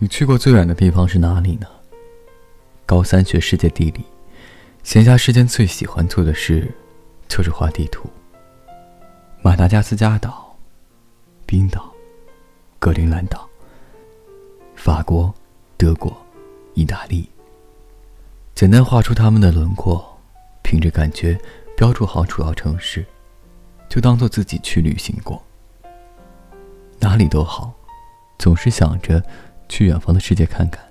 你去过最远的地方是哪里呢？高三学世界地理。闲暇时间最喜欢做的事就是画地图。马达加斯加岛、冰岛、格陵兰岛、法国、德国、意大利，简单画出它们的轮廓，凭着感觉标注好主要城市，就当做自己去旅行过。哪里都好，总是想着。去远方的世界看看。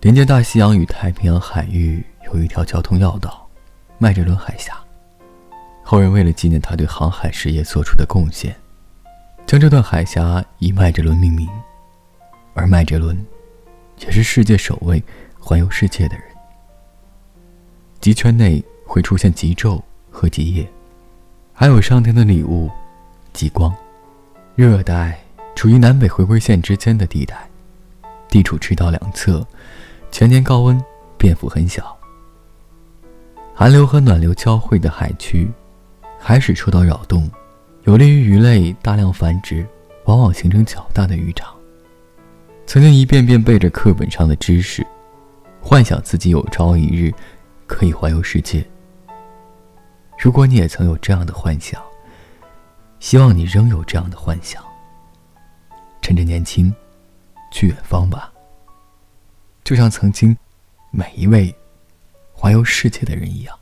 连接大西洋与太平洋海域有一条交通要道——麦哲伦海峡。后人为了纪念他对航海事业做出的贡献，将这段海峡以麦哲伦命名。而麦哲伦，也是世界首位环游世界的人。极圈内会出现极昼和极夜，还有上天的礼物——极光。热带处于南北回归线之间的地带。地处赤道两侧，全年高温，变幅很小。寒流和暖流交汇的海区，海水受到扰动，有利于鱼类大量繁殖，往往形成较大的渔场。曾经一遍遍背着课本上的知识，幻想自己有朝一日可以环游世界。如果你也曾有这样的幻想，希望你仍有这样的幻想。趁着年轻。去远方吧，就像曾经每一位环游世界的人一样。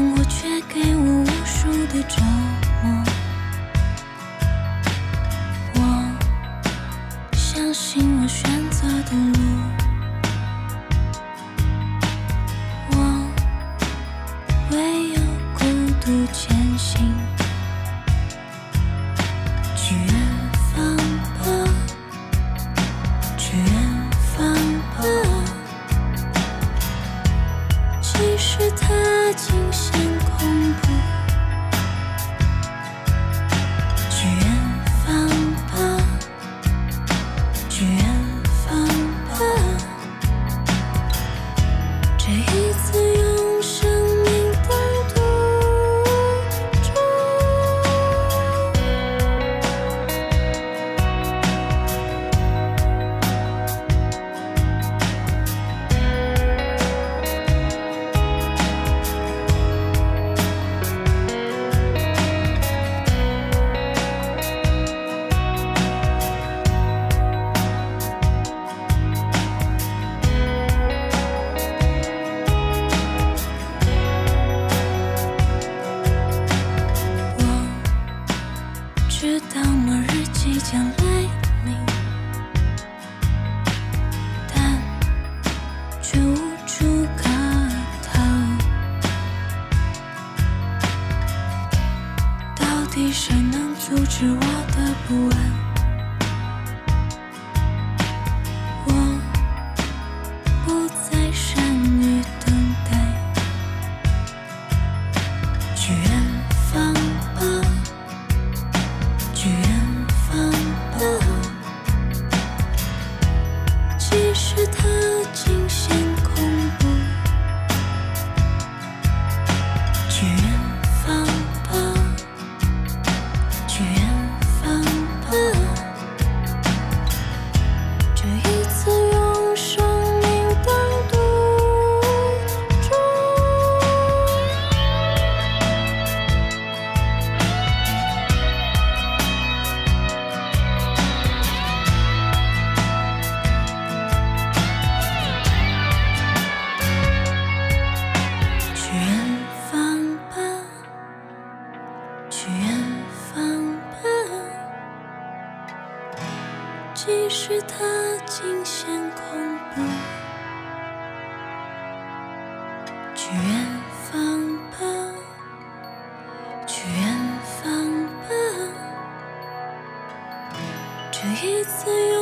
我却给我无数的掌即使它惊险恐怖。去远方吧，去远方吧，这一次有。